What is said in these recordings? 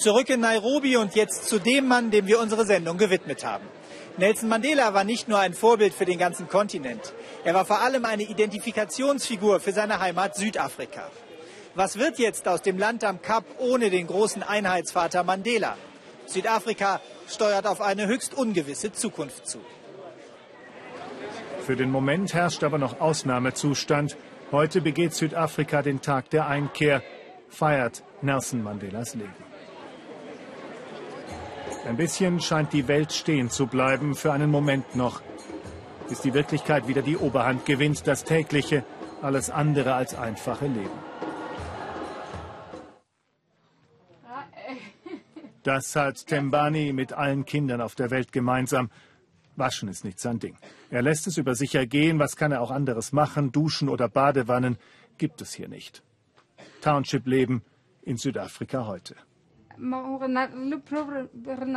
Zurück in Nairobi und jetzt zu dem Mann, dem wir unsere Sendung gewidmet haben. Nelson Mandela war nicht nur ein Vorbild für den ganzen Kontinent. Er war vor allem eine Identifikationsfigur für seine Heimat Südafrika. Was wird jetzt aus dem Land am Kap ohne den großen Einheitsvater Mandela? Südafrika steuert auf eine höchst ungewisse Zukunft zu. Für den Moment herrscht aber noch Ausnahmezustand. Heute begeht Südafrika den Tag der Einkehr, feiert Nelson Mandelas Leben. Ein bisschen scheint die Welt stehen zu bleiben, für einen Moment noch, bis die Wirklichkeit wieder die Oberhand gewinnt, das tägliche, alles andere als einfache Leben. Das hat Tembani mit allen Kindern auf der Welt gemeinsam. Waschen ist nicht sein Ding. Er lässt es über sich ergehen, was kann er auch anderes machen, Duschen oder Badewannen gibt es hier nicht. Township-Leben in Südafrika heute.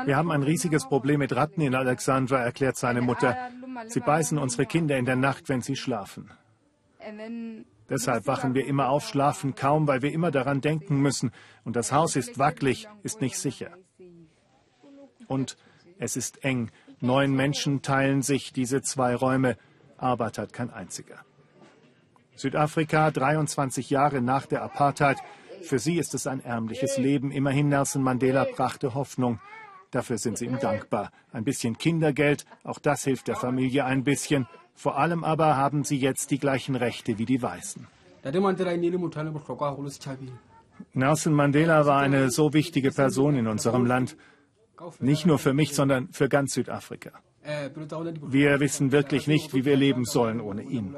Wir haben ein riesiges Problem mit Ratten in Alexandra, erklärt seine Mutter. Sie beißen unsere Kinder in der Nacht, wenn sie schlafen. Deshalb wachen wir immer auf, schlafen kaum, weil wir immer daran denken müssen. Und das Haus ist wackelig, ist nicht sicher. Und es ist eng. Neun Menschen teilen sich diese zwei Räume. Arbeit hat kein einziger. Südafrika, 23 Jahre nach der Apartheid, für sie ist es ein ärmliches Leben. Immerhin Nelson Mandela brachte Hoffnung. Dafür sind sie ihm dankbar. Ein bisschen Kindergeld, auch das hilft der Familie ein bisschen. Vor allem aber haben sie jetzt die gleichen Rechte wie die Weißen. Nelson Mandela war eine so wichtige Person in unserem Land. Nicht nur für mich, sondern für ganz Südafrika. Wir wissen wirklich nicht, wie wir leben sollen ohne ihn.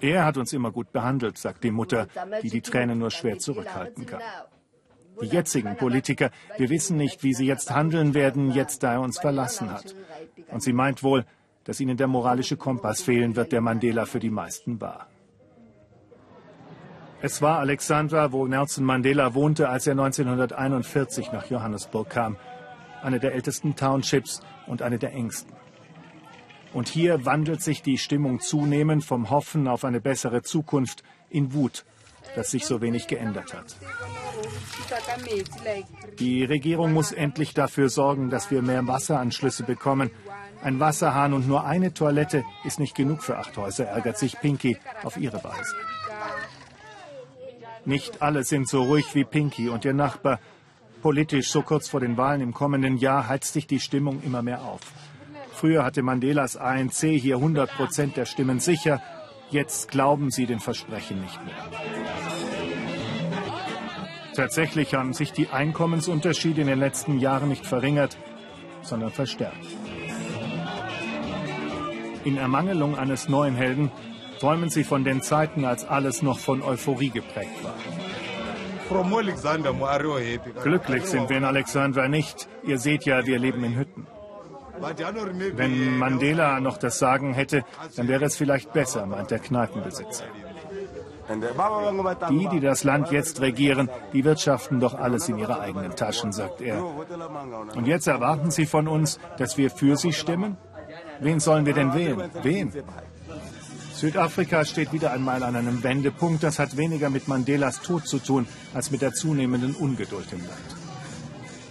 Er hat uns immer gut behandelt, sagt die Mutter, die die Tränen nur schwer zurückhalten kann. Die jetzigen Politiker, wir wissen nicht, wie sie jetzt handeln werden, jetzt da er uns verlassen hat. Und sie meint wohl, dass ihnen der moralische Kompass fehlen wird, der Mandela für die meisten war. Es war Alexandra, wo Nelson Mandela wohnte, als er 1941 nach Johannesburg kam. Eine der ältesten Townships und eine der engsten. Und hier wandelt sich die Stimmung zunehmend vom Hoffen auf eine bessere Zukunft in Wut, dass sich so wenig geändert hat. Die Regierung muss endlich dafür sorgen, dass wir mehr Wasseranschlüsse bekommen. Ein Wasserhahn und nur eine Toilette ist nicht genug für acht Häuser, ärgert sich Pinky auf ihre Weise. Nicht alle sind so ruhig wie Pinky und ihr Nachbar. Politisch, so kurz vor den Wahlen im kommenden Jahr, heizt sich die Stimmung immer mehr auf. Früher hatte Mandelas ANC hier 100 Prozent der Stimmen sicher. Jetzt glauben sie den Versprechen nicht mehr. Tatsächlich haben sich die Einkommensunterschiede in den letzten Jahren nicht verringert, sondern verstärkt. In Ermangelung eines neuen Helden träumen sie von den Zeiten, als alles noch von Euphorie geprägt war. Glücklich sind wir in Alexandra nicht. Ihr seht ja, wir leben in Hütten. Wenn Mandela noch das Sagen hätte, dann wäre es vielleicht besser, meint der Kneipenbesitzer. Die, die das Land jetzt regieren, die wirtschaften doch alles in ihre eigenen Taschen, sagt er. Und jetzt erwarten sie von uns, dass wir für sie stimmen? Wen sollen wir denn wählen? Wen? Südafrika steht wieder einmal an einem Wendepunkt. Das hat weniger mit Mandelas Tod zu tun, als mit der zunehmenden Ungeduld im Land.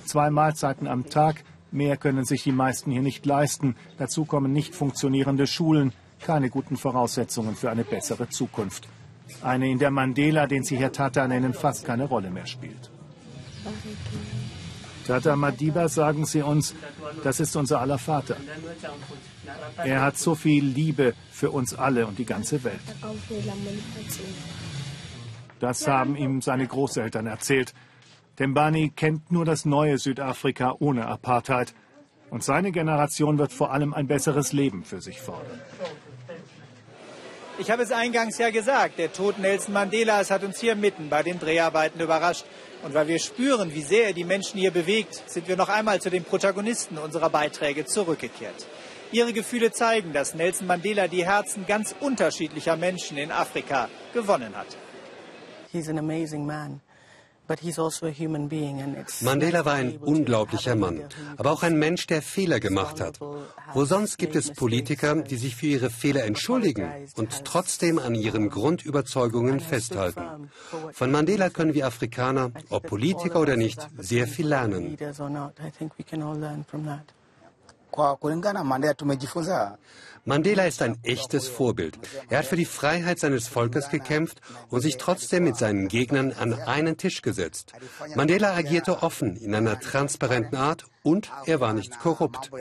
Zwei Mahlzeiten am Tag, Mehr können sich die meisten hier nicht leisten. Dazu kommen nicht funktionierende Schulen, keine guten Voraussetzungen für eine bessere Zukunft. Eine, in der Mandela, den sie Herr Tata nennen, fast keine Rolle mehr spielt. Tata Madiba, sagen sie uns, das ist unser aller Vater. Er hat so viel Liebe für uns alle und die ganze Welt. Das haben ihm seine Großeltern erzählt. Tembani kennt nur das neue Südafrika ohne Apartheid. Und seine Generation wird vor allem ein besseres Leben für sich fordern. Ich habe es eingangs ja gesagt, der Tod Nelson Mandelas hat uns hier mitten bei den Dreharbeiten überrascht. Und weil wir spüren, wie sehr er die Menschen hier bewegt, sind wir noch einmal zu den Protagonisten unserer Beiträge zurückgekehrt. Ihre Gefühle zeigen, dass Nelson Mandela die Herzen ganz unterschiedlicher Menschen in Afrika gewonnen hat. He's an amazing man. Also Mandela war ein unglaublicher Mann, aber auch ein Mensch, der Fehler gemacht hat. Wo sonst gibt es Politiker, die sich für ihre Fehler entschuldigen und trotzdem an ihren Grundüberzeugungen festhalten. Von Mandela können wir Afrikaner, ob Politiker oder nicht, sehr viel lernen. Mandela ist ein echtes Vorbild. Er hat für die Freiheit seines Volkes gekämpft und sich trotzdem mit seinen Gegnern an einen Tisch gesetzt. Mandela agierte offen, in einer transparenten Art und er war nicht korrupt.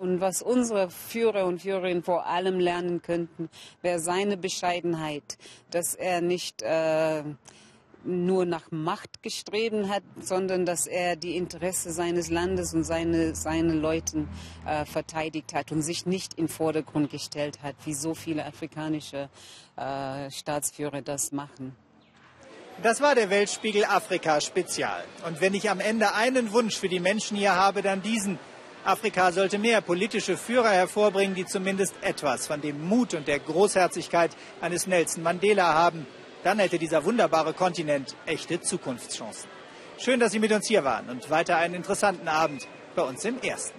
Und was unsere Führer und Führerinnen vor allem lernen könnten, wäre seine Bescheidenheit, dass er nicht äh, nur nach Macht gestreben hat, sondern dass er die Interesse seines Landes und seine, seine Leuten äh, verteidigt hat und sich nicht in Vordergrund gestellt hat, wie so viele afrikanische äh, Staatsführer das machen. Das war der Weltspiegel Afrika Spezial. Und wenn ich am Ende einen Wunsch für die Menschen hier habe, dann diesen. Afrika sollte mehr politische Führer hervorbringen, die zumindest etwas von dem Mut und der Großherzigkeit eines Nelson Mandela haben. Dann hätte dieser wunderbare Kontinent echte Zukunftschancen. Schön, dass Sie mit uns hier waren und weiter einen interessanten Abend bei uns im Ersten.